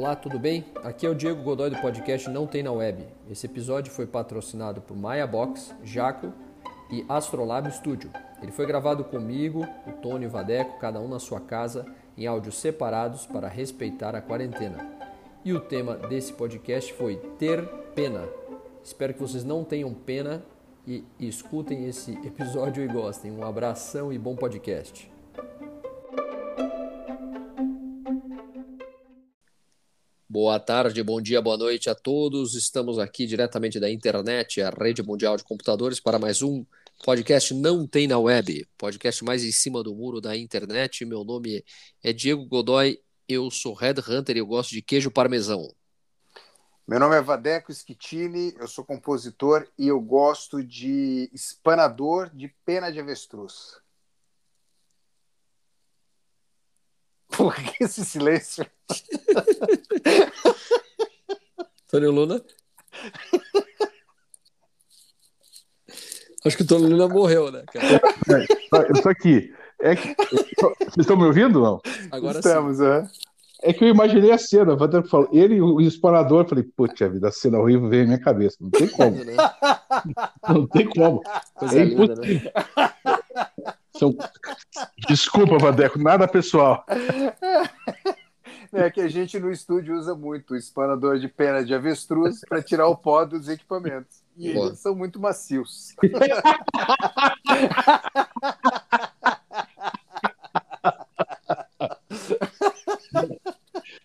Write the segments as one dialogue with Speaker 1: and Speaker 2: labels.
Speaker 1: Olá, tudo bem? Aqui é o Diego Godoy do podcast Não Tem na Web. Esse episódio foi patrocinado por Maya Box, Jaco e Astrolab Studio. Ele foi gravado comigo, o Tony e o Vadeco, cada um na sua casa, em áudios separados para respeitar a quarentena. E o tema desse podcast foi Ter Pena. Espero que vocês não tenham pena e escutem esse episódio e gostem. Um abração e bom podcast. Boa tarde, bom dia, boa noite a todos. Estamos aqui diretamente da internet, a rede mundial de computadores, para mais um podcast Não Tem na Web, podcast mais em cima do muro da internet. Meu nome é Diego Godoy, eu sou Red Hunter e eu gosto de queijo parmesão.
Speaker 2: Meu nome é Vadeco Schittini, eu sou compositor e eu gosto de espanador de pena de avestruz. Por que esse silêncio?
Speaker 1: Tony Luna? Acho que o Tony Luna morreu, né, cara?
Speaker 3: É, eu tô aqui. É que, vocês estão me ouvindo não?
Speaker 2: Agora Estamos, sim. É.
Speaker 3: é que eu imaginei a cena, o falou, ele e o explorador, falei, putz, a vida, a cena horrível veio na minha cabeça. Não tem como. Não tem como. Coisa é linda, né? São... Desculpa, Vadeco, nada pessoal.
Speaker 2: É que a gente no estúdio usa muito o espanador de pena de avestruz para tirar o pó dos equipamentos. E Boa. eles são muito macios.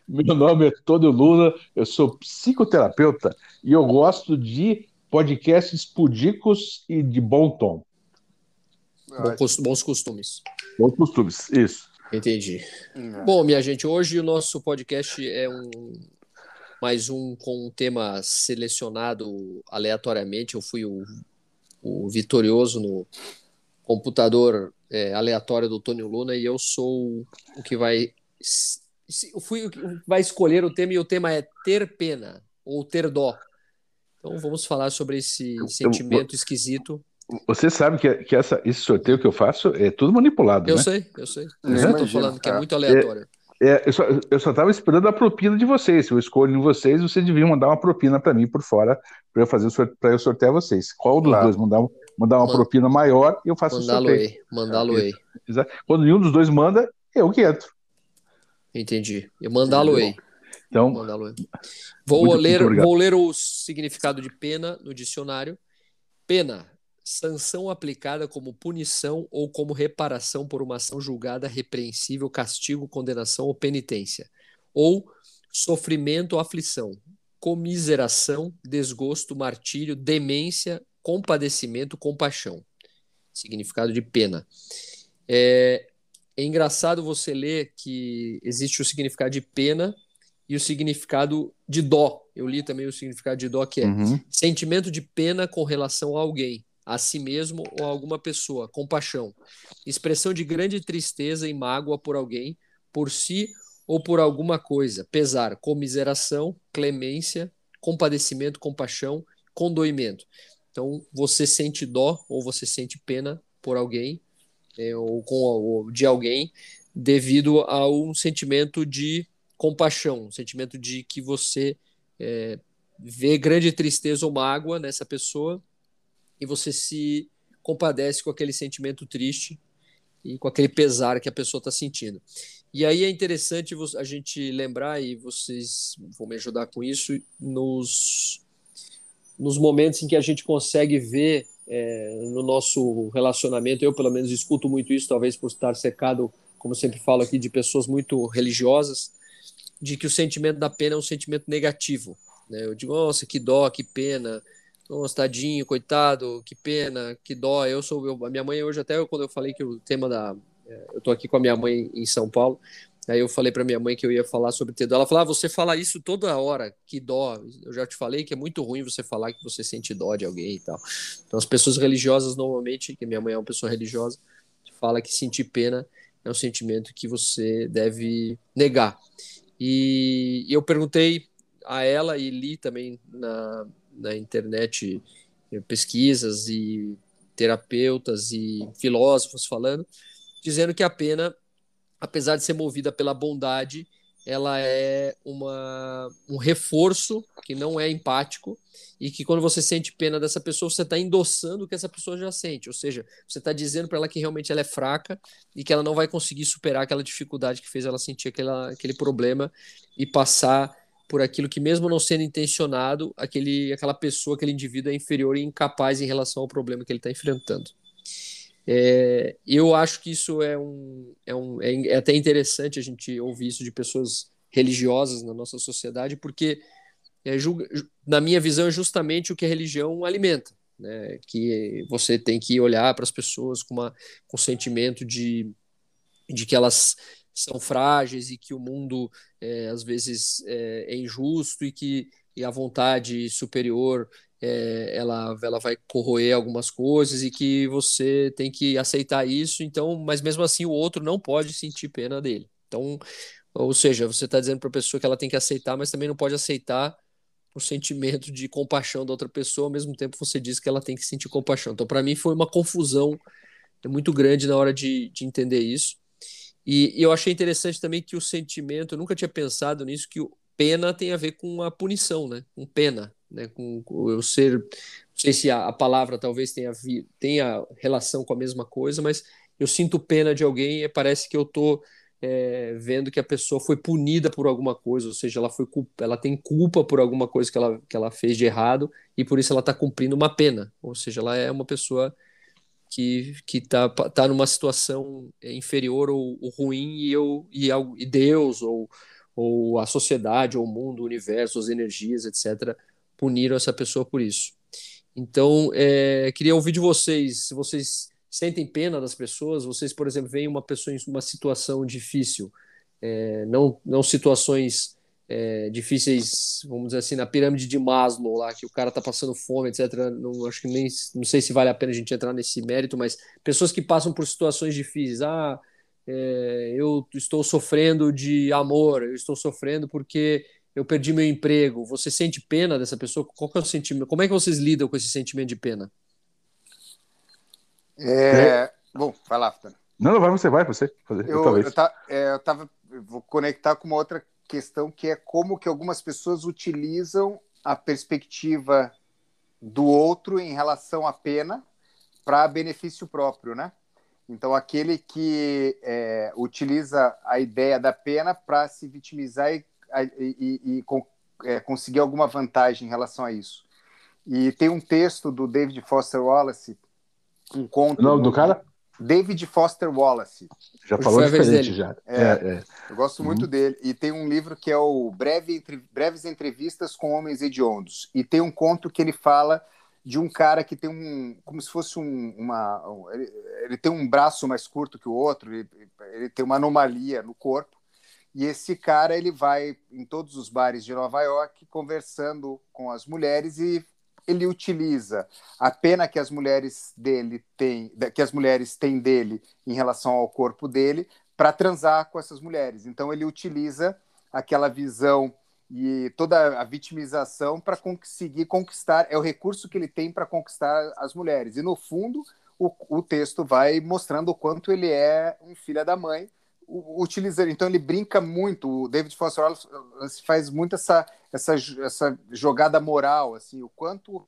Speaker 3: Meu nome é Tony Lula, eu sou psicoterapeuta e eu gosto de podcasts pudicos e de bom tom.
Speaker 1: Bons costumes.
Speaker 3: Bons costumes, isso.
Speaker 1: Entendi. Hum. Bom, minha gente, hoje o nosso podcast é um mais um com um tema selecionado aleatoriamente. Eu fui o, o vitorioso no computador é, aleatório do Tony Luna e eu sou o que vai eu fui o que vai escolher o tema e o tema é ter pena ou ter dó. Então vamos falar sobre esse sentimento eu, esquisito
Speaker 3: você sabe que, que essa, esse sorteio que eu faço é tudo manipulado,
Speaker 1: eu
Speaker 3: né?
Speaker 1: sei, eu sei. Eu é? estou falando que é muito aleatório.
Speaker 3: É, é, eu, só, eu só estava esperando a propina de vocês. Se eu escolho em vocês, vocês deviam mandar uma propina para mim por fora para eu fazer para eu sortear vocês. Qual dos claro. dois mandar, mandar uma propina maior eu faço
Speaker 1: mandá o sorteio. Mandá-lo aí.
Speaker 3: Quando nenhum dos dois manda, eu que entro.
Speaker 1: Entendi. Eu mandá-lo aí.
Speaker 3: Então,
Speaker 1: vou muito, ler, muito vou ler o significado de pena no dicionário. Pena sanção aplicada como punição ou como reparação por uma ação julgada repreensível, castigo, condenação ou penitência, ou sofrimento ou aflição, comiseração, desgosto, martírio, demência, compadecimento, compaixão. Significado de pena. É, é engraçado você ler que existe o significado de pena e o significado de dó. Eu li também o significado de dó, que é uhum. sentimento de pena com relação a alguém a si mesmo ou a alguma pessoa, compaixão, expressão de grande tristeza e mágoa por alguém, por si ou por alguma coisa, pesar, comiseração, clemência, compadecimento, compaixão, condoimento. Então, você sente dó ou você sente pena por alguém é, ou com ou de alguém devido a um sentimento de compaixão, um sentimento de que você é, vê grande tristeza ou mágoa nessa pessoa e você se compadece com aquele sentimento triste e com aquele pesar que a pessoa está sentindo. E aí é interessante a gente lembrar, e vocês vão me ajudar com isso, nos, nos momentos em que a gente consegue ver é, no nosso relacionamento, eu pelo menos escuto muito isso, talvez por estar secado, como sempre falo aqui, de pessoas muito religiosas, de que o sentimento da pena é um sentimento negativo. Né? Eu digo, nossa, que dó, que pena, nossa, tadinho, coitado, que pena, que dó. Eu sou eu, a minha mãe hoje até quando eu falei que o tema da é, eu tô aqui com a minha mãe em São Paulo. Aí eu falei para minha mãe que eu ia falar sobre ter dó. Ela falou: ah, "Você fala isso toda hora, que dó. Eu já te falei que é muito ruim você falar que você sente dó de alguém e tal". Então as pessoas religiosas normalmente, que minha mãe é uma pessoa religiosa, fala que sentir pena é um sentimento que você deve negar. E eu perguntei a ela e li também na na internet eh, pesquisas e terapeutas e filósofos falando, dizendo que a pena, apesar de ser movida pela bondade, ela é uma, um reforço que não é empático e que quando você sente pena dessa pessoa, você está endossando o que essa pessoa já sente, ou seja, você está dizendo para ela que realmente ela é fraca e que ela não vai conseguir superar aquela dificuldade que fez ela sentir aquela, aquele problema e passar por aquilo que, mesmo não sendo intencionado, aquele, aquela pessoa, aquele indivíduo é inferior e incapaz em relação ao problema que ele está enfrentando. É, eu acho que isso é um, é um é, é até interessante a gente ouvir isso de pessoas religiosas na nossa sociedade, porque é, julga, na minha visão é justamente o que a religião alimenta, né? Que você tem que olhar para as pessoas com, uma, com sentimento de, de que elas são frágeis e que o mundo é, às vezes é, é, injusto e que e a vontade superior é, ela, ela vai corroer algumas coisas e que você tem que aceitar isso, então, mas mesmo assim o outro não pode sentir pena dele. Então, ou seja, você está dizendo para a pessoa que ela tem que aceitar, mas também não pode aceitar o sentimento de compaixão da outra pessoa, ao mesmo tempo você diz que ela tem que sentir compaixão. Então, para mim, foi uma confusão muito grande na hora de, de entender isso. E, e, eu achei interessante também que o sentimento, eu nunca tinha pensado nisso, que o pena tem a ver com a punição, né? Com pena, né? Com, com eu ser, não sei se a, a palavra talvez tenha, vi, tenha relação com a mesma coisa, mas eu sinto pena de alguém e parece que eu tô é, vendo que a pessoa foi punida por alguma coisa, ou seja, ela foi ela tem culpa por alguma coisa que ela, que ela fez de errado e por isso ela está cumprindo uma pena, ou seja, ela é uma pessoa que que está tá numa situação inferior ou, ou ruim e eu e, e Deus ou ou a sociedade ou o mundo, o universo, as energias, etc, puniram essa pessoa por isso. Então, é, queria ouvir de vocês, se vocês sentem pena das pessoas, vocês, por exemplo, veem uma pessoa em uma situação difícil, é, não, não situações é, difíceis, vamos dizer assim, na pirâmide de Maslow lá, que o cara tá passando fome, etc. Não acho que nem não sei se vale a pena a gente entrar nesse mérito, mas pessoas que passam por situações difíceis, ah, é, eu estou sofrendo de amor, eu estou sofrendo porque eu perdi meu emprego. Você sente pena dessa pessoa? Qual é o sentimento? Como é que vocês lidam com esse sentimento de pena?
Speaker 2: É, bom, vai lá, Fernando.
Speaker 3: Não, não, vai você, vai você.
Speaker 2: Fazer, eu, eu, tá, é, eu tava, vou conectar com uma outra questão que é como que algumas pessoas utilizam a perspectiva do outro em relação à pena para benefício próprio, né? Então, aquele que é, utiliza a ideia da pena para se vitimizar e, e, e, e é, conseguir alguma vantagem em relação a isso. E tem um texto do David Foster Wallace, um conto.
Speaker 3: O nome do cara?
Speaker 2: David Foster Wallace.
Speaker 3: Já falou diferente já.
Speaker 2: É, é, é. Eu gosto muito uhum. dele. E tem um livro que é o Breve, Breves Entrevistas com Homens Hediondos. E tem um conto que ele fala de um cara que tem um. como se fosse um, uma. Um, ele, ele, tem um braço mais curto que o outro, ele, ele tem uma anomalia no corpo. E esse cara ele vai em todos os bares de Nova York conversando com as mulheres e ele utiliza a pena que as mulheres dele têm, que as mulheres têm dele em relação ao corpo dele, para transar com essas mulheres. Então ele utiliza aquela visão e toda a vitimização para conseguir conquistar, é o recurso que ele tem para conquistar as mulheres. E no fundo, o, o, texto vai mostrando o quanto ele é um filho da mãe, utilizando. Então ele brinca muito. O David Foster Wallace faz muito essa, essa, essa jogada moral, assim, o quanto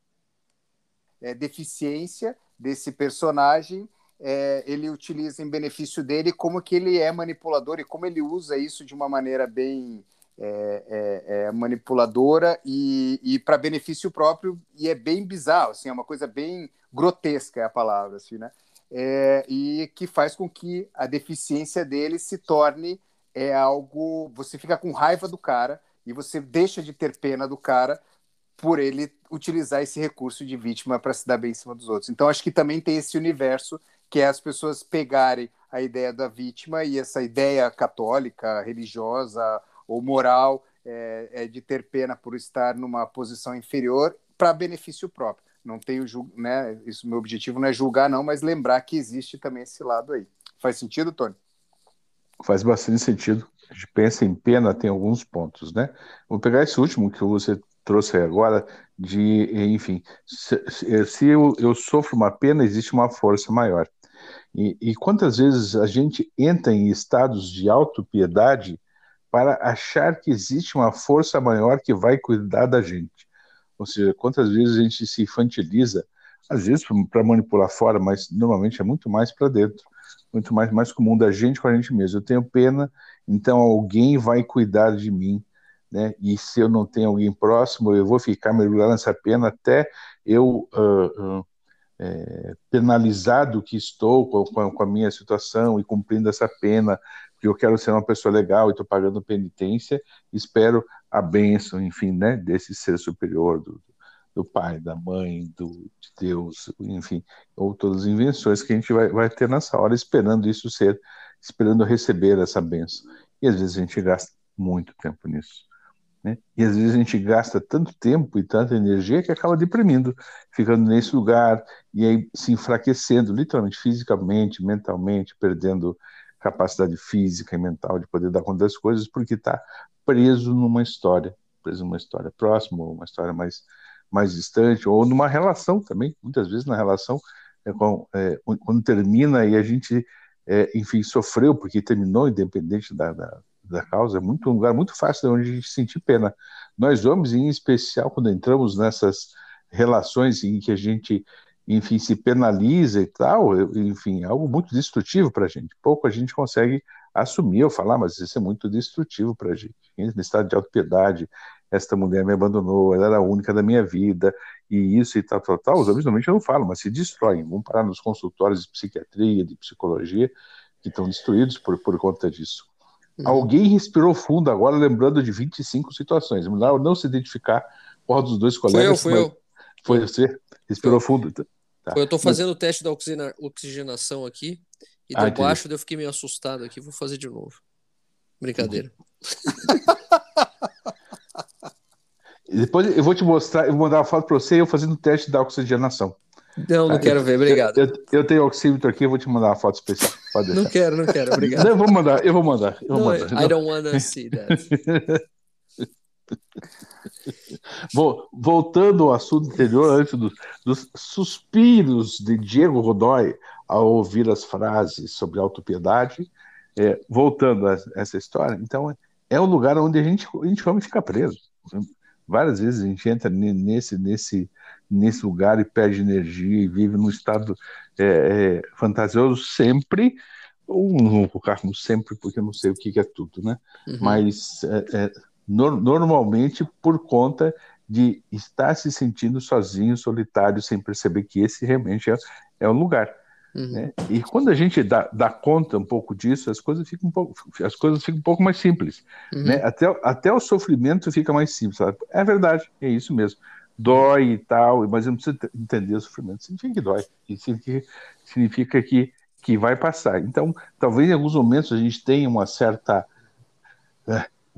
Speaker 2: é, deficiência desse personagem é, ele utiliza em benefício dele, como que ele é manipulador e como ele usa isso de uma maneira bem é manipuladora e, e para benefício próprio e é bem bizarro, assim, é uma coisa bem grotesca é a palavra, assim, né? É, e que faz com que a deficiência dele se torne é algo. Você fica com raiva do cara e você deixa de ter pena do cara por ele utilizar esse recurso de vítima para se dar bem em cima dos outros. Então, acho que também tem esse universo que é as pessoas pegarem a ideia da vítima e essa ideia católica, religiosa ou moral é, é de ter pena por estar numa posição inferior para benefício próprio. Não tenho, né? Isso, meu objetivo não é julgar, não, mas lembrar que existe também esse lado aí. Faz sentido, Tony?
Speaker 3: Faz bastante sentido. A gente pensa em pena, tem alguns pontos, né? Vou pegar esse último que você trouxe agora, de, enfim, se, se eu, eu, sofro uma pena, existe uma força maior. E, e quantas vezes a gente entra em estados de autopiedade para achar que existe uma força maior que vai cuidar da gente. Ou seja, quantas vezes a gente se infantiliza, às vezes para manipular fora, mas normalmente é muito mais para dentro, muito mais, mais comum da gente com a gente mesmo. Eu tenho pena, então alguém vai cuidar de mim, né? E se eu não tenho alguém próximo, eu vou ficar mergulhado nessa pena até eu uh, uh, é, penalizado que estou com, com, a minha situação e cumprindo essa pena, porque eu quero ser uma pessoa legal e estou pagando penitência, espero a bênção, enfim, né, desse ser superior, do, do pai, da mãe, do, de Deus, enfim, ou todas as invenções que a gente vai, vai ter nessa hora, esperando isso ser, esperando receber essa bênção. E às vezes a gente gasta muito tempo nisso. Né? E às vezes a gente gasta tanto tempo e tanta energia que acaba deprimindo, ficando nesse lugar e aí se enfraquecendo, literalmente, fisicamente, mentalmente, perdendo capacidade física e mental de poder dar conta das coisas, porque está preso numa história, preso numa história próxima, ou uma história mais, mais distante, ou numa relação também, muitas vezes na relação, é, com, é, quando termina e a gente, é, enfim, sofreu porque terminou, independente da, da da causa, é muito, um lugar muito fácil de onde a gente sentir pena. Nós homens, em especial, quando entramos nessas relações em que a gente, enfim, se penaliza e tal, enfim, é algo muito destrutivo para a gente. Pouco a gente consegue assumir ou falar, mas isso é muito destrutivo para a gente. No estado de autopiedade, esta mulher me abandonou, ela era a única da minha vida, e isso e tal, tal, tal, os homens normalmente não falam, mas se destroem. Vamos parar nos consultórios de psiquiatria, de psicologia, que estão destruídos por, por conta disso. Uhum. Alguém respirou fundo agora, lembrando de 25 situações. Melhor não se identificar qual dos dois colegas.
Speaker 1: Foi eu, foi eu.
Speaker 3: Foi você? Respirou fundo? Tá.
Speaker 1: Eu estou fazendo o teste da oxigenação aqui e ah, deu baixo, eu fiquei meio assustado aqui. Vou fazer de novo. Brincadeira.
Speaker 3: Depois eu vou te mostrar, eu vou mandar uma foto para você eu fazendo o teste da oxigenação.
Speaker 1: Não, não ah, quero ver, obrigado.
Speaker 3: Eu, eu, tenho oxímetro aqui, eu vou te mandar uma foto especial.
Speaker 1: não quero, não quero, obrigado.
Speaker 3: Não, eu vou mandar, eu vou mandar. Eu vou
Speaker 1: não,
Speaker 3: mandar.
Speaker 1: I don't wanna see that.
Speaker 3: Voltando ao assunto anterior, antes dos, dos, suspiros de Diego Godoy ao ouvir as frases sobre autopiedade, é, voltando a essa história, então é um lugar onde a gente, a gente come e fica preso. Várias vezes a gente entra nesse, nesse, nesse lugar e perde energia e vive num estado é, é, fantasioso sempre, ou não vou colocar como sempre, porque eu não sei o que, que é tudo, né? Uhum. Mas é, é no, normalmente por conta de estar se sentindo sozinho, solitário, sem perceber que esse realmente é, é o lugar. Uhum. Né? E quando a gente dá, dá, conta um pouco disso, as coisas ficam um pouco, as coisas ficam um pouco mais simples. Uhum. Né? Até, até o sofrimento fica mais simples. Sabe? É verdade, é isso mesmo. Dói e tal, mas eu não preciso entender o sofrimento. Significa que dói. Significa, significa que, que vai passar. Então, talvez em alguns momentos a gente tenha uma certa.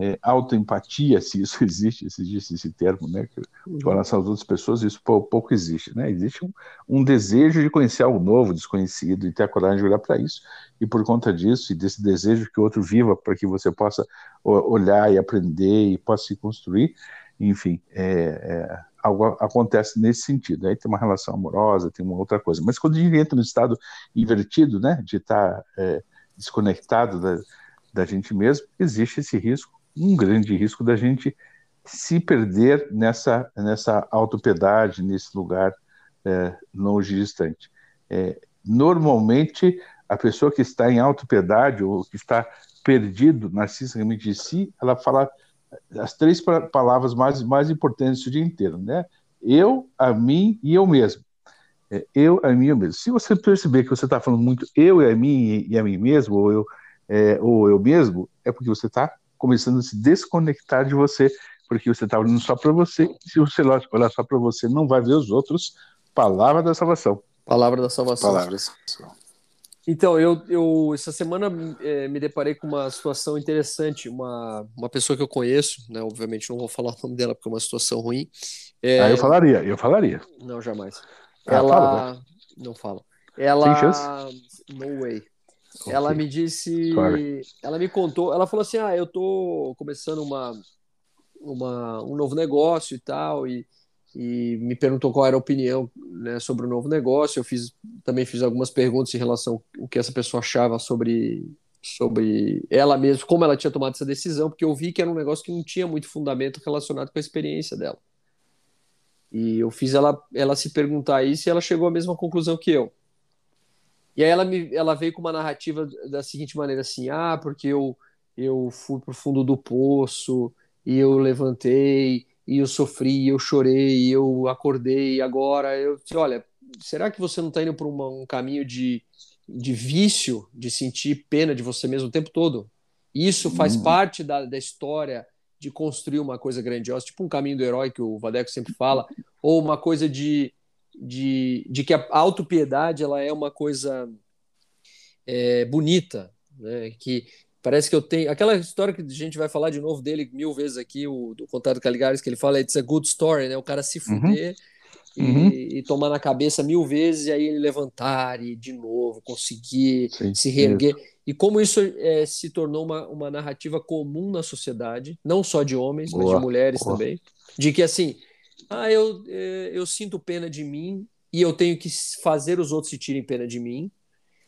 Speaker 3: É, autoempatia, se isso existe, se existe esse termo, né, que, com relação às outras pessoas, isso pouco, pouco existe, né, existe um, um, desejo de conhecer algo novo, desconhecido, e ter a coragem de olhar para isso, e por conta disso, e desse desejo que o outro viva, para que você possa olhar e aprender, e possa se construir, enfim, é, é, algo acontece nesse sentido, aí tem uma relação amorosa, tem uma outra coisa, mas quando a gente entra no estado invertido, né, de estar tá, é, desconectado da, da gente mesmo, existe esse risco um grande risco da gente se perder nessa, nessa autopiedade, nesse lugar é, longe distante. É, normalmente, a pessoa que está em autopiedade ou que está perdido narcisicamente de si, ela fala as três palavras mais, mais importantes o dia inteiro, né? Eu, a mim e eu mesmo. É, eu, a mim e eu mesmo. Se você perceber que você está falando muito eu e a mim e a mim mesmo, ou eu, é, ou eu mesmo, é porque você está começando a se desconectar de você, porque você está olhando só para você, e se você olhar só para você, não vai ver os outros. Palavra da salvação.
Speaker 1: Palavra da salvação.
Speaker 2: Palavra da salvação.
Speaker 1: Então, eu, eu essa semana é, me deparei com uma situação interessante. Uma, uma pessoa que eu conheço, né, obviamente não vou falar o nome dela porque é uma situação ruim.
Speaker 3: É... Ah, eu falaria, eu falaria.
Speaker 1: Não, jamais. Ah, ela. Fala, não fala. Ela. Chance? No way. Ela me disse, Sorry. ela me contou, ela falou assim, ah, eu tô começando uma, uma um novo negócio e tal, e, e me perguntou qual era a opinião né, sobre o novo negócio. Eu fiz também fiz algumas perguntas em relação ao que essa pessoa achava sobre sobre ela mesma, como ela tinha tomado essa decisão, porque eu vi que era um negócio que não tinha muito fundamento relacionado com a experiência dela. E eu fiz ela, ela se perguntar isso e ela chegou à mesma conclusão que eu. E aí ela, me, ela veio com uma narrativa da seguinte maneira assim, ah, porque eu, eu fui pro fundo do poço e eu levantei e eu sofri, eu chorei, eu acordei, agora eu olha, será que você não está indo por uma, um caminho de, de vício, de sentir pena de você mesmo o tempo todo? Isso faz hum. parte da, da história de construir uma coisa grandiosa, tipo um caminho do herói que o Vadeco sempre fala, ou uma coisa de, de, de que a autopiedade ela é uma coisa é, bonita, né? que parece que eu tenho... Aquela história que a gente vai falar de novo dele mil vezes aqui, o do Contato Caligares, que ele fala, it's a good story, né? o cara se uhum. fuder... Uhum uhum. e, tomar na cabeça mil vezes e aí ele levantar e de novo conseguir Sim, se reerguer. E como isso é, se tornou uma, uma narrativa comum na sociedade, não só de homens, boa, mas de mulheres boa. também, de que assim, ah, eu, é, eu sinto pena de mim e eu tenho que fazer os outros se tirem pena de mim,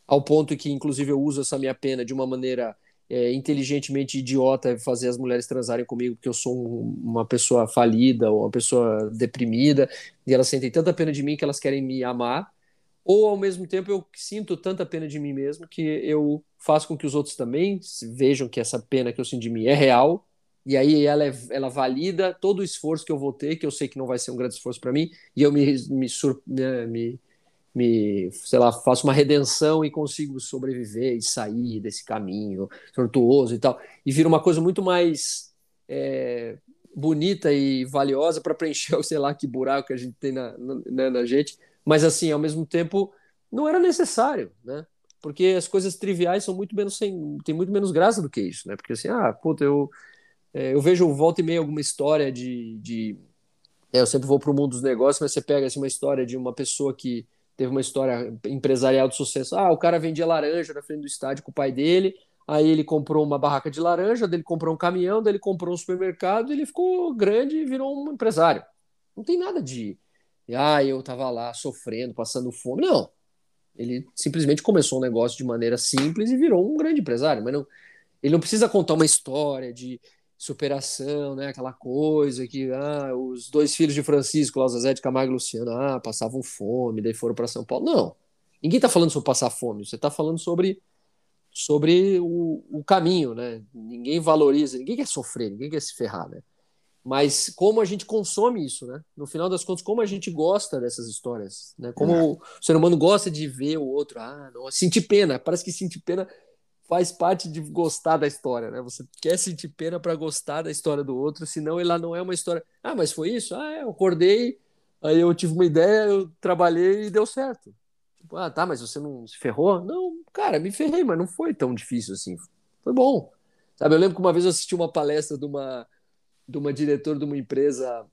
Speaker 1: ao ponto que, inclusive, eu uso essa minha pena de uma maneira é, inteligentemente idiota fazer as mulheres transarem comigo porque eu sou um, uma pessoa falida ou uma pessoa deprimida e elas sentem tanta pena de mim que elas querem me amar ou ao mesmo tempo eu sinto tanta pena de mim mesmo que eu faço com que os outros também vejam que essa pena que eu sinto de mim é real e aí ela, é, ela valida todo o esforço que eu vou ter que eu sei que não vai ser um grande esforço para mim e eu me, me, me, me me, sei lá, faço uma redenção e consigo sobreviver e sair desse caminho tortuoso e tal. E vira uma coisa muito mais é, bonita e valiosa para preencher, sei lá, que buraco que a gente tem na, na, né, na, gente. Mas, assim, ao mesmo tempo, não era necessário, né? Porque as coisas triviais são muito menos, sem, tem muito menos graça do que isso, né? Porque, assim, ah, puta, eu, é, eu vejo volta e meia alguma história de. de é, eu sempre vou para o mundo dos negócios, mas você pega assim, uma história de uma pessoa que teve uma história empresarial de sucesso. Ah, o cara vendia laranja na frente do estádio com o pai dele, aí ele comprou uma barraca de laranja, dele comprou um caminhão, dele comprou um supermercado, ele ficou grande e virou um empresário. Não tem nada de, ah, eu tava lá sofrendo, passando fome. Não. Ele simplesmente começou um negócio de maneira simples e virou um grande empresário, mas não, ele não precisa contar uma história de superação, né? Aquela coisa que ah, os dois filhos de Francisco, lá, Zé de Camargo e Luciano, ah, passavam fome, daí foram para São Paulo. Não. Ninguém está falando sobre passar fome, você está falando sobre sobre o, o, caminho, né? Ninguém valoriza, ninguém quer sofrer, ninguém quer se ferrar, né? Mas como a gente consome isso, né? No final das contas, como a gente gosta dessas histórias, né? Como é. o ser humano gosta de ver o outro, ah, não, sentir pena, parece que sentir pena faz parte de gostar da história, né? Você quer sentir pena para gostar da história do outro, senão ela não é uma história. Ah, mas foi isso? Ah, é, eu acordei, aí eu tive uma ideia, eu trabalhei e deu certo. Tipo, ah, tá, mas você não se ferrou? Não, cara, me ferrei, mas não foi tão difícil assim. Foi bom. Sabe, eu lembro que uma vez eu assisti uma palestra de uma, de uma diretora de uma empresa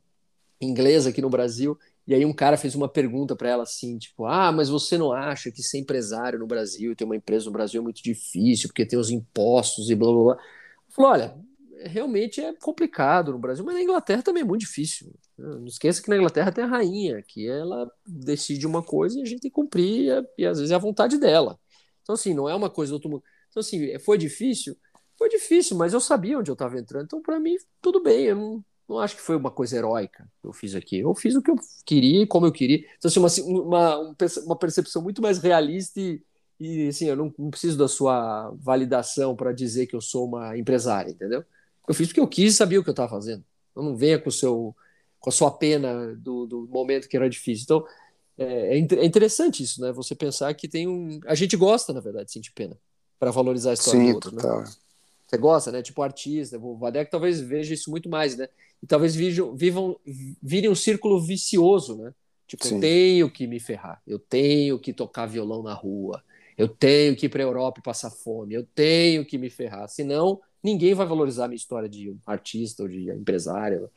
Speaker 1: inglesa aqui no Brasil, e aí um cara fez uma pergunta para ela assim, tipo, ah, mas você não acha que ser empresário no Brasil, ter uma empresa no Brasil é muito difícil, porque tem os impostos e blá blá blá. Falou, olha, realmente é complicado no Brasil, mas na Inglaterra também é muito difícil. Não esqueça que na Inglaterra tem a rainha, que ela decide uma coisa e a gente tem que cumprir, e às vezes é a vontade dela. Então, assim, não é uma coisa do outro mundo. Então, assim, foi difícil? Foi difícil, mas eu sabia onde eu estava entrando. Então, para mim, tudo bem. Eu não, não acho que foi uma coisa heróica que eu fiz aqui. Eu fiz o que eu queria e como eu queria. Então, assim, uma, uma, uma percepção muito mais realista e, e assim, eu não, não preciso da sua validação para dizer que eu sou uma empresária, entendeu? Eu fiz porque eu quis e sabia o que eu estava fazendo. Então, não venha com, o seu, com a sua pena do, do momento que era difícil. Então, é, é, é interessante isso, né? Você pensar que tem um. A gente gosta, na verdade, de sentir pena para valorizar a história Sim, do outro. Né? Total. Né? Você gosta, né? Tipo artista. O Vadek talvez veja isso muito mais, né? e talvez vivam, vivam, virem um círculo vicioso, né? Tipo, Sim. eu tenho que me ferrar, eu tenho que tocar violão na rua, eu tenho que ir para a Europa e passar fome, eu tenho que me ferrar, senão ninguém vai valorizar a minha história de artista ou de empresário.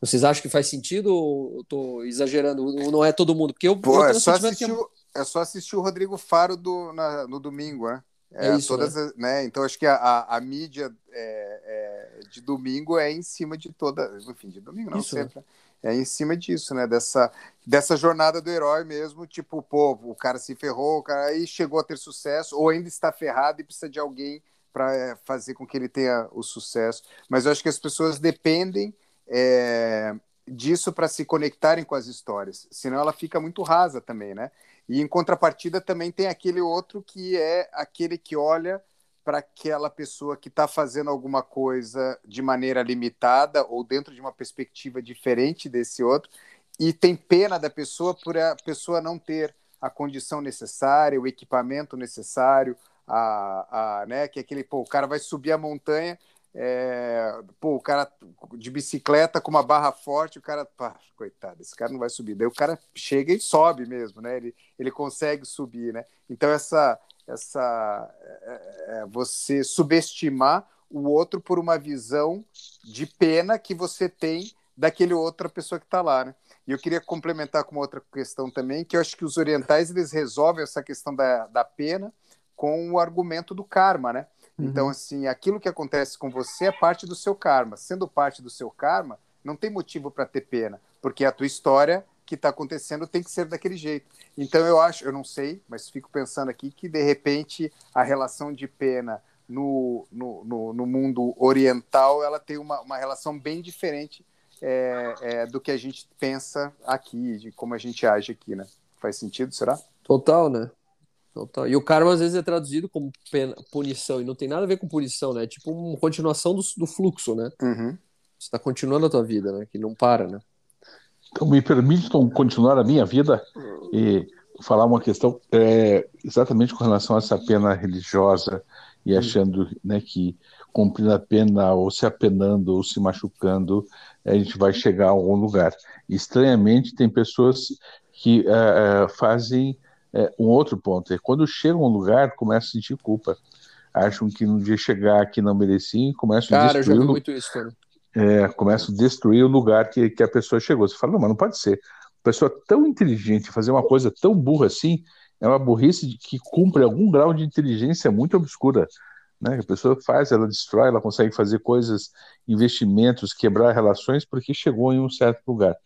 Speaker 1: Vocês acham que faz sentido ou estou exagerando? Não é todo mundo? Porque eu,
Speaker 2: Pô,
Speaker 1: eu
Speaker 2: é, só assistir, que... é só assistir o Rodrigo Faro do, na, no domingo, né? É, é isso, todas, né? né? Então acho que a, a, a mídia é, é, de domingo é em cima de toda, enfim, de domingo não isso, sempre, né? é em cima disso, né? Dessa, dessa jornada do herói mesmo, tipo, pô, o cara se ferrou, o cara aí chegou a ter sucesso, ou ainda está ferrado e precisa de alguém para é, fazer com que ele tenha o sucesso. Mas eu acho que as pessoas dependem é, disso para se conectarem com as histórias, senão ela fica muito rasa também, né? E em contrapartida também tem aquele outro que é aquele que olha para aquela pessoa que está fazendo alguma coisa de maneira limitada ou dentro de uma perspectiva diferente desse outro e tem pena da pessoa por a pessoa não ter a condição necessária, o equipamento necessário, a, a, né, que é aquele, pô, o cara vai subir a montanha, é, pô, o cara de bicicleta com uma barra forte, o cara, pá, coitado, esse cara não vai subir. Daí o cara chega e sobe mesmo, né? Ele, ele consegue subir, né? Então essa, essa é, é, você subestimar o outro por uma visão de pena que você tem daquele outra pessoa que está lá, né? E eu queria complementar com uma outra questão também, que eu acho que os orientais eles resolvem essa questão da, da pena com o argumento do karma, né? Uhum. Então, assim, aquilo que acontece com você é parte do seu karma. Sendo parte do seu karma, não tem motivo para ter pena, porque a tua história que está acontecendo tem que ser daquele jeito. Então, eu acho, eu não sei, mas fico pensando aqui que, de repente, a relação de pena no, no, no, no mundo oriental, ela tem uma, uma relação bem diferente é, é, do que a gente pensa aqui, de como a gente age aqui, né? Faz sentido, será?
Speaker 1: Total, né? Total. E o karma às vezes é traduzido como pena, punição, e não tem nada a ver com punição, né? É tipo uma continuação do, do fluxo, né?
Speaker 2: Uhum.
Speaker 1: Você está continuando a tua vida, né? Que não para, né?
Speaker 3: Então, me permitam continuar a minha vida e falar uma questão é, exatamente com relação a essa pena religiosa e uhum. achando né, que cumprindo a pena ou se apenando ou se machucando a gente vai chegar a algum lugar. Estranhamente, tem pessoas que uh, fazem é, um outro ponto é quando chega a um lugar, começa a sentir culpa. Acham que no dia chegar aqui não mereciam, começam
Speaker 1: a
Speaker 3: destruir. Cara, eu
Speaker 1: já vi muito isso, cara.
Speaker 3: É, começam a destruir o lugar que, que a pessoa chegou. Você fala, não, mas não pode ser. Pessoa tão inteligente fazer uma coisa tão burra assim é uma burrice que cumpre algum grau de inteligência muito obscura. Né? A pessoa faz, ela destrói, ela consegue fazer coisas, investimentos, quebrar relações porque chegou em um certo lugar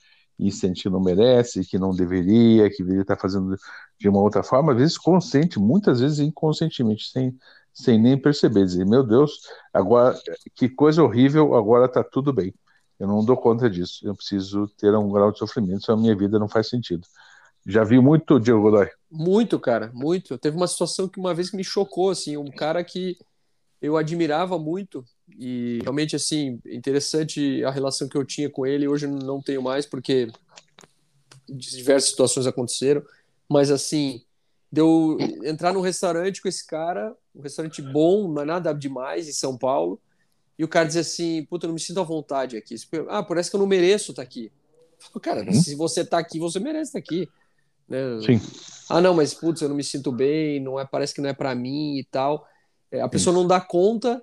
Speaker 3: e sente que não merece, que não deveria, que deveria estar fazendo de uma outra forma, às vezes consciente, muitas vezes inconscientemente, sem, sem nem perceber, dizer, meu Deus, agora, que coisa horrível, agora está tudo bem. Eu não dou conta disso, eu preciso ter um grau de sofrimento, senão a minha vida não faz sentido. Já vi muito, Diego Godoy?
Speaker 1: Muito, cara, muito. Teve uma situação que uma vez me chocou, assim, um cara que eu admirava muito e realmente assim interessante a relação que eu tinha com ele hoje não tenho mais porque diversas situações aconteceram mas assim deu entrar num restaurante com esse cara um restaurante bom não é nada demais em São Paulo e o cara diz assim puta eu não me sinto à vontade aqui ah parece que eu não mereço estar aqui cara uhum. se você está aqui você merece estar aqui né?
Speaker 3: Sim.
Speaker 1: ah não mas putz eu não me sinto bem não é parece que não é para mim e tal é, a pessoa não dá conta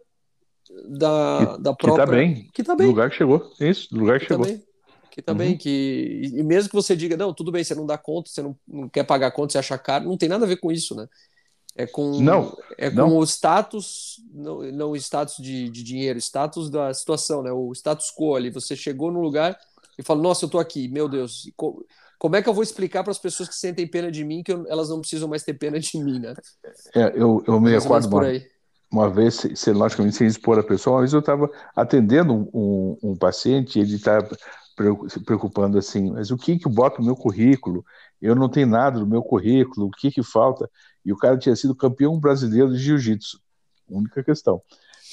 Speaker 1: da,
Speaker 3: que,
Speaker 1: da própria.
Speaker 3: Que tá bem.
Speaker 1: Que tá bem.
Speaker 3: Do lugar que chegou. Isso, do lugar que, que tá chegou.
Speaker 1: Tá bem. Que tá uhum. bem. Que, e mesmo que você diga, não, tudo bem, você não dá conta, você não, não quer pagar conta, você acha caro, não tem nada a ver com isso, né? É com,
Speaker 3: não,
Speaker 1: é com
Speaker 3: não.
Speaker 1: o status, não, não o status de, de dinheiro, status da situação, né? O status quo ali. Você chegou no lugar e fala, nossa, eu tô aqui, meu Deus. Como é que eu vou explicar para as pessoas que sentem pena de mim que eu, elas não precisam mais ter pena de mim, né?
Speaker 3: É, eu, eu me recordo, por aí uma vez, se, logicamente sem expor a pessoa, uma vez eu estava atendendo um, um, um paciente, ele estava se preocupando assim, mas o que que eu boto no meu currículo? Eu não tenho nada no meu currículo, o que que falta? E o cara tinha sido campeão brasileiro de jiu-jitsu, única questão.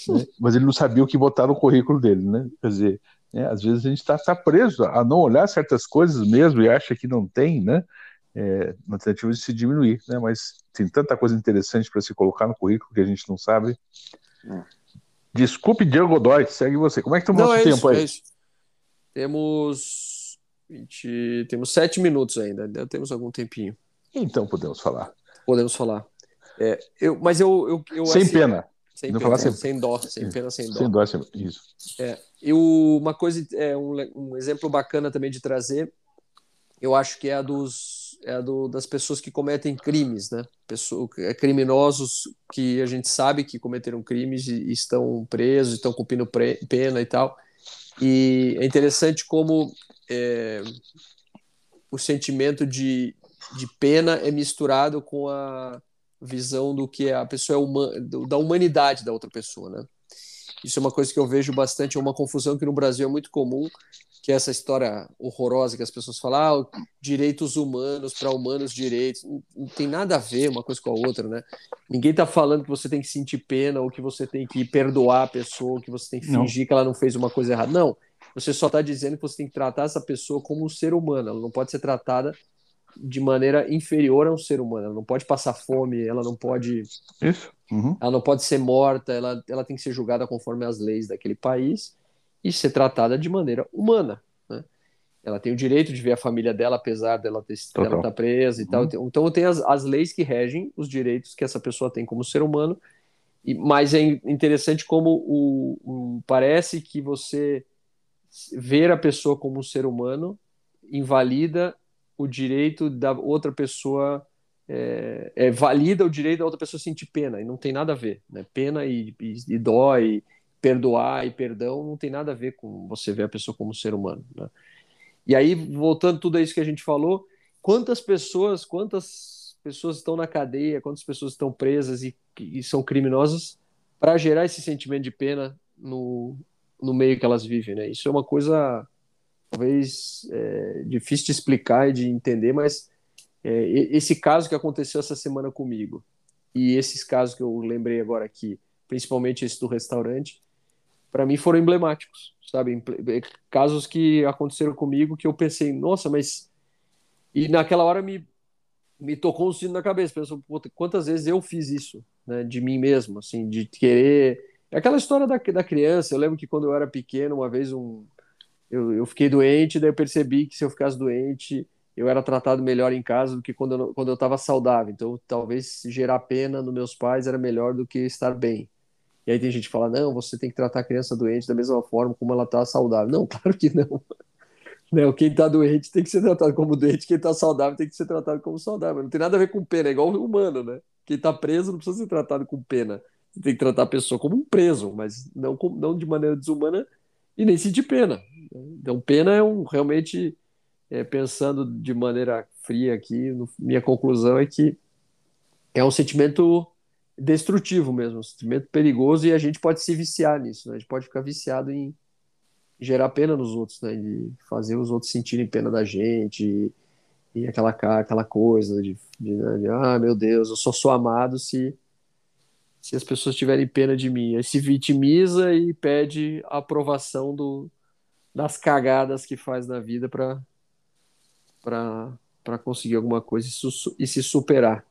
Speaker 3: Né? Mas ele não sabia o que botar no currículo dele, né? Quer dizer, né? às vezes a gente está tá preso a não olhar certas coisas mesmo e acha que não tem, né? É, uma tentativa de se diminuir, né? Mas tem tanta coisa interessante para se colocar no currículo que a gente não sabe. É. Desculpe, Diego Godoy, segue você. Como é que está o nosso
Speaker 1: é
Speaker 3: tempo
Speaker 1: isso,
Speaker 3: aí?
Speaker 1: É temos 20, temos sete minutos ainda, temos algum tempinho.
Speaker 3: Então podemos falar.
Speaker 1: Podemos falar. É, eu, mas eu, eu, eu
Speaker 3: sem assim, pena.
Speaker 1: Sem, pena, falar sem... sem dó, sem pena, sem dó.
Speaker 3: Sem dó, sem... isso.
Speaker 1: É, eu, uma coisa, é um, um exemplo bacana também de trazer, eu acho que é a dos é a do, das pessoas que cometem crimes, né? Pessoa, é, criminosos que a gente sabe que cometeram crimes e, estão presos, estão cumprindo pre, pena e tal. E é interessante como é, o sentimento de, de pena é misturado com a visão do que a pessoa é da humanidade da outra pessoa, né? Isso é uma coisa que eu vejo bastante, é uma confusão que no Brasil é muito comum, que é essa história horrorosa que as pessoas falam, ah, direitos humanos para humanos direitos. Não, tem nada a ver uma coisa com a outra, né? Ninguém está falando que você tem que sentir pena ou que você tem que perdoar a pessoa, ou que você tem que fingir não. que ela não fez uma coisa errada. Não. Você só está dizendo que você tem que tratar essa pessoa como um ser humano. Ela não pode ser tratada de maneira inferior a um ser humano. Ela não pode passar fome, ela não pode.
Speaker 3: Isso. Uhum.
Speaker 1: Ela não pode ser morta, ela, ela tem que ser julgada conforme as leis daquele país e ser tratada de maneira humana. Né? Ela tem o direito de ver a família dela, apesar dela estar tá presa e uhum. tal. Então tem as, as leis que regem os direitos que essa pessoa tem como ser humano. E, mas é interessante como o, o, parece que você ver a pessoa como um ser humano invalida o direito da outra pessoa é, é, valida o direito da outra pessoa sentir pena e não tem nada a ver, né? Pena e, e, e dó e perdoar e perdão não tem nada a ver com você ver a pessoa como ser humano. Né? E aí, voltando tudo a isso que a gente falou, quantas pessoas, quantas pessoas estão na cadeia, quantas pessoas estão presas e, e são criminosas para gerar esse sentimento de pena no, no meio que elas vivem, né? Isso é uma coisa talvez é, difícil de explicar e de entender, mas é, esse caso que aconteceu essa semana comigo e esses casos que eu lembrei agora aqui, principalmente esse do restaurante, para mim foram emblemáticos, sabe? É, casos que aconteceram comigo que eu pensei, nossa, mas. E naquela hora me, me tocou um sino na cabeça. Pensou, quantas vezes eu fiz isso, né? De mim mesmo, assim, de querer. É aquela história da, da criança. Eu lembro que quando eu era pequeno, uma vez um, eu, eu fiquei doente, daí eu percebi que se eu ficasse doente, eu era tratado melhor em casa do que quando eu, quando eu estava saudável. Então, talvez gerar pena nos meus pais era melhor do que estar bem. E aí tem gente que fala, não, você tem que tratar a criança doente da mesma forma como ela está saudável. Não, claro que não. não quem está doente tem que ser tratado como doente, quem está saudável tem que ser tratado como saudável. Não tem nada a ver com pena, é igual o humano, né? Quem está preso não precisa ser tratado com pena. Você tem que tratar a pessoa como um preso, mas não, não de maneira desumana e nem sentir pena. Então, pena é um realmente, é, pensando de maneira fria aqui, no, minha conclusão é que é um sentimento destrutivo mesmo, um sentimento perigoso e a gente pode se viciar nisso, né? A gente pode ficar viciado em gerar pena nos outros, né? De fazer os outros sentirem pena da gente e, e aquela aquela coisa de, de, né? de, ah, meu Deus, eu só sou amado se se as pessoas tiverem pena de mim. Aí se vitimiza e pede a aprovação do, das cagadas que faz na vida para conseguir alguma coisa e, e se superar.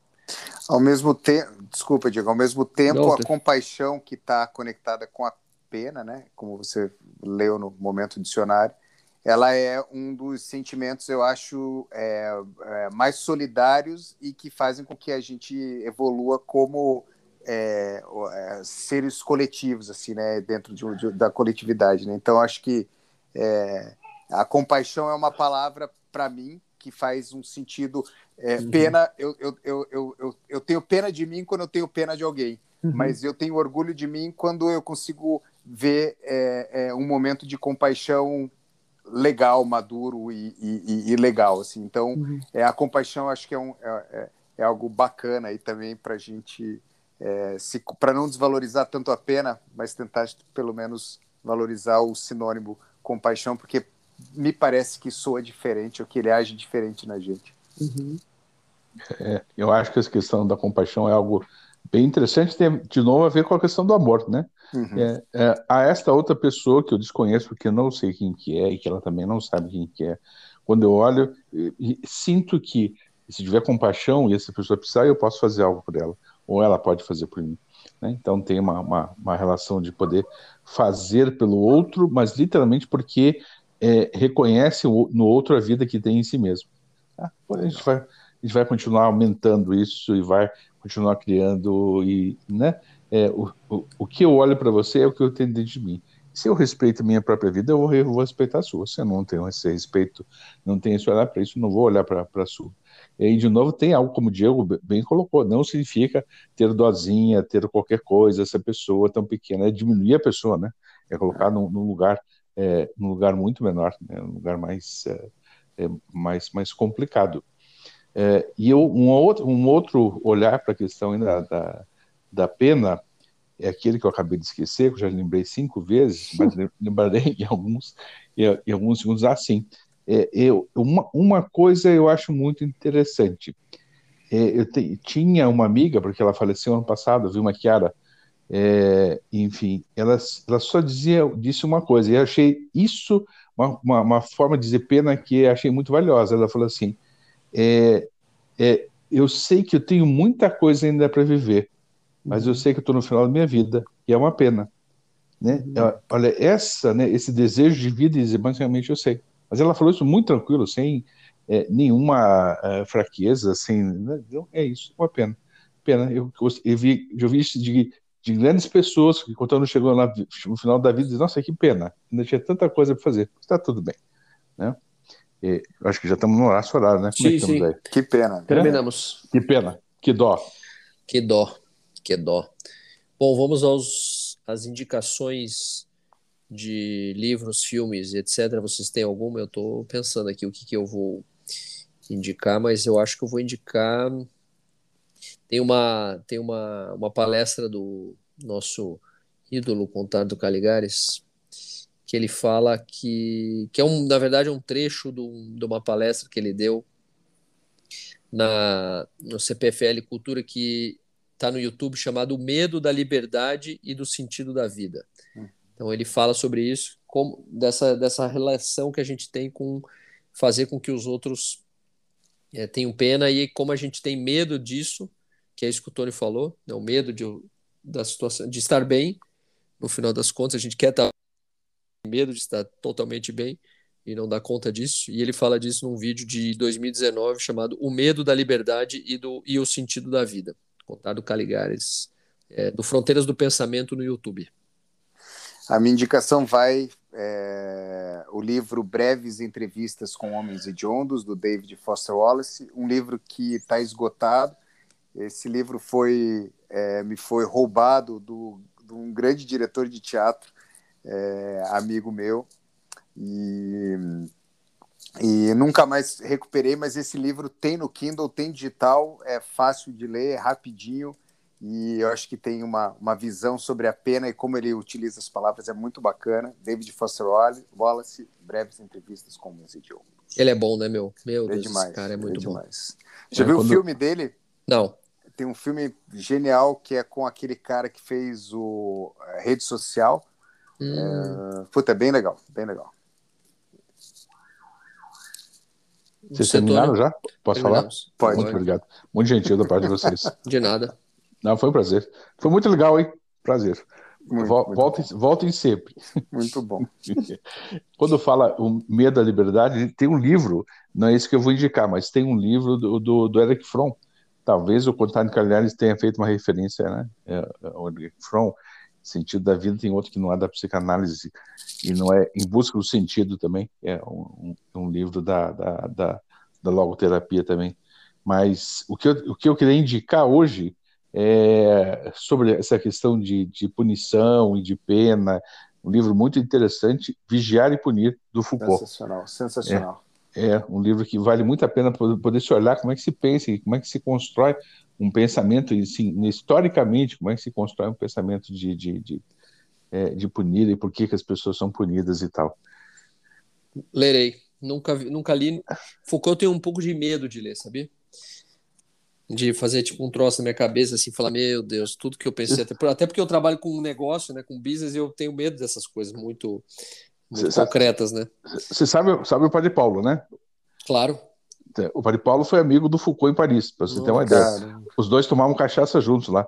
Speaker 2: Ao mesmo tempo, desculpa, Diego, ao mesmo tempo, Não, a compaixão que está conectada com a pena, né? Como você leu no momento dicionário, ela é um dos sentimentos, eu acho, é, é, mais solidários e que fazem com que a gente evolua como é, é seres coletivos, assim, né? Dentro de, de, da coletividade, né? Então, acho que é, a compaixão é uma palavra para mim que faz um sentido é, uhum. Pena, eu, eu, eu, eu, eu, tenho pena de mim quando eu tenho pena de alguém, uhum. mas eu tenho orgulho de mim quando eu consigo ver é, é, um momento de compaixão legal, maduro e, e, e legal. Assim. Então, uhum. é, a compaixão acho que é, um, é, é, é algo bacana aí também para a gente, é, para não desvalorizar tanto a pena, mas tentar pelo menos valorizar o sinônimo compaixão, porque me parece que soa diferente, ou que ele age diferente na gente.
Speaker 3: Uhum. É, eu acho que essa questão da compaixão é algo bem interessante, tem de novo a ver com a questão do amor, né? Uhum. É, é, a esta outra pessoa que eu desconheço, porque eu não sei quem que é e que ela também não sabe quem que é, quando eu olho, sinto que se tiver compaixão e essa pessoa precisar, eu posso fazer algo por ela, ou ela pode fazer por mim. Né? Então tem uma, uma, uma, relação de poder fazer pelo outro, mas literalmente porque é, reconhece no outro a vida que tem em si mesmo. Tá? A gente vai, a gente vai continuar aumentando isso e vai continuar criando e, né? É, o, o, o que eu olho para você é o que eu tenho dentro de mim. Se eu respeito a minha própria vida, eu vou, eu vou respeitar a sua. Se eu não tenho esse respeito, não tenho esse olhar para isso, não vou olhar para a sua. E aí, de novo, tem algo, como o Diego bem colocou, não significa ter dozinha, ter qualquer coisa, essa pessoa tão pequena, é diminuir a pessoa, né? É colocar num, num lugar é, num lugar muito menor, né, um lugar mais, é, é mais, mais complicado. É, e eu, um, outro, um outro olhar para a questão ainda da, da pena é aquele que eu acabei de esquecer, que eu já lembrei cinco vezes, mas lembrarei em alguns, em alguns segundos assim. É, eu, uma, uma coisa eu acho muito interessante. É, eu te, tinha uma amiga, porque ela faleceu ano passado, viu, uma Kiara, é, enfim, ela, ela só dizia, disse uma coisa, e eu achei isso uma, uma, uma forma de dizer pena que achei muito valiosa. Ela falou assim: é, é, eu sei que eu tenho muita coisa ainda para viver, mas eu uhum. sei que eu estou no final da minha vida e é uma pena, né? Uhum. Olha essa, né? Esse desejo de vida, dizer, basicamente eu sei. Mas ela falou isso muito tranquilo, sem é, nenhuma é, fraqueza, sem, né? é isso, uma pena, pena. Eu, eu vi, eu vi isso de, de grandes pessoas que quando chegou lá no final da vida, dizem, nossa, que pena, ainda tinha tanta coisa para fazer, está tudo bem, né? E, acho que já estamos no nosso horário, né?
Speaker 1: Como é sim,
Speaker 2: é que, que pena.
Speaker 1: Terminamos.
Speaker 3: Que pena. Que dó.
Speaker 1: Que dó. Que dó. Bom, vamos aos as indicações de livros, filmes, etc. Vocês têm alguma? Eu estou pensando aqui o que, que eu vou indicar, mas eu acho que eu vou indicar. Tem uma, tem uma, uma palestra do nosso ídolo Contardo Caligares, que ele fala que, que é um, na verdade, um trecho do, de uma palestra que ele deu na, no CPFL Cultura que está no YouTube chamado O Medo da Liberdade e do Sentido da Vida. Hum. Então ele fala sobre isso, como, dessa, dessa relação que a gente tem com fazer com que os outros é, tenham pena e como a gente tem medo disso, que é isso que o Tony falou, né, o medo de, da situação, de estar bem, no final das contas, a gente quer estar medo de estar totalmente bem e não dá conta disso. E ele fala disso num vídeo de 2019 chamado O Medo da Liberdade e, do, e o Sentido da Vida, contado Caligares, é, do Fronteiras do Pensamento no YouTube.
Speaker 2: A minha indicação vai é, o livro Breves Entrevistas com Homens Hediondos, do David Foster Wallace, um livro que está esgotado. Esse livro foi é, me foi roubado do, de um grande diretor de teatro é, amigo meu, e, e nunca mais recuperei, mas esse livro tem no Kindle, tem digital, é fácil de ler, é rapidinho, e eu acho que tem uma, uma visão sobre a pena e como ele utiliza as palavras, é muito bacana. David Foster Wallace, breves entrevistas com o Idioma.
Speaker 1: Ele é bom, né, meu? Meu
Speaker 2: é
Speaker 1: Deus,
Speaker 2: demais,
Speaker 1: cara é muito
Speaker 2: é
Speaker 1: bom.
Speaker 2: Demais. Já é, viu quando... o filme dele?
Speaker 1: Não.
Speaker 2: Tem um filme genial que é com aquele cara que fez o Rede Social, Hum. É, puta, é bem legal, bem legal.
Speaker 3: Vocês terminaram já? Posso falar?
Speaker 2: Pode.
Speaker 3: Muito obrigado. Muito gentil da parte de vocês.
Speaker 1: De nada.
Speaker 3: Não, foi um prazer. Foi muito legal, hein? Prazer. Muito, voltem, muito voltem sempre.
Speaker 2: Muito bom.
Speaker 3: Quando fala o medo da liberdade, tem um livro, não é isso que eu vou indicar, mas tem um livro do, do, do Eric Fromm. Talvez o Contado Calhares tenha feito uma referência, né? É, o Eric Fromm sentido da vida, tem outro que não é da psicanálise e não é em busca do sentido também, é um, um livro da, da, da, da, logoterapia também. Mas o que, eu, o que eu queria indicar hoje é sobre essa questão de, de punição e de pena, um livro muito interessante, Vigiar e Punir, do Foucault.
Speaker 2: Sensacional, sensacional.
Speaker 3: É, é um livro que vale muito a pena poder se olhar como é que se pensa, como é que se constrói um pensamento, assim, historicamente, como é que se constrói um pensamento de, de, de, é, de punir e por que, que as pessoas são punidas e tal.
Speaker 1: Lerei. Nunca, nunca li. Foucault tem um pouco de medo de ler, sabia? De fazer tipo um troço na minha cabeça, assim, falar, meu Deus, tudo que eu pensei, até, até porque eu trabalho com um negócio, né, com business, e eu tenho medo dessas coisas muito, muito concretas,
Speaker 3: sabe,
Speaker 1: né?
Speaker 3: Você sabe, sabe o Padre Paulo, né?
Speaker 1: Claro.
Speaker 3: O Padre Paulo foi amigo do Foucault em Paris, para você ter uma ideia. Os dois tomavam cachaça juntos lá.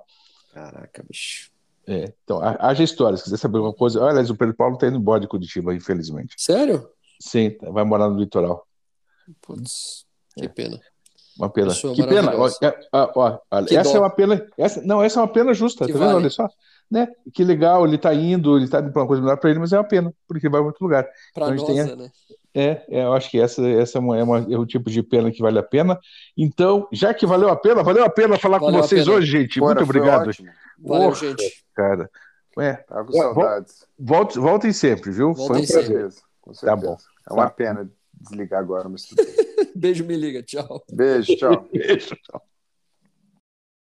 Speaker 1: Caraca, bicho.
Speaker 3: É, então, haja história. Se quiser saber alguma coisa. Olha, o Pedro Paulo está indo embora de Curitiba, infelizmente.
Speaker 1: Sério?
Speaker 3: Sim, vai morar no litoral.
Speaker 1: Putz, que é. pena.
Speaker 3: Uma pena. Que pena. Ó, ó, ó, que essa dó. é uma pena. Essa, não, essa é uma pena justa, que tá vale. vendo? Olha só. Né? Que legal, ele está indo, ele está indo para uma coisa melhor para ele, mas é uma pena, porque vai para outro lugar.
Speaker 1: Para então, nós, tem... né?
Speaker 3: É, é, eu acho que essa, essa é, uma, é, uma, é, o tipo de pena que vale a pena. Então, já que valeu a pena, valeu a pena falar valeu com vocês hoje, gente. Muito obrigado.
Speaker 1: Valeu, gente.
Speaker 3: Cara, É.
Speaker 2: Tava com saudades.
Speaker 3: Volte, voltem sempre, viu?
Speaker 1: Voltem
Speaker 3: Foi um prazer.
Speaker 2: Com certeza.
Speaker 3: Tá bom.
Speaker 2: É uma
Speaker 3: Tá.
Speaker 2: pena desligar agora, mas tudo bem.
Speaker 1: Beijo, me liga. Tchau.
Speaker 2: Beijo, tchau.
Speaker 3: Beijo. Tchau.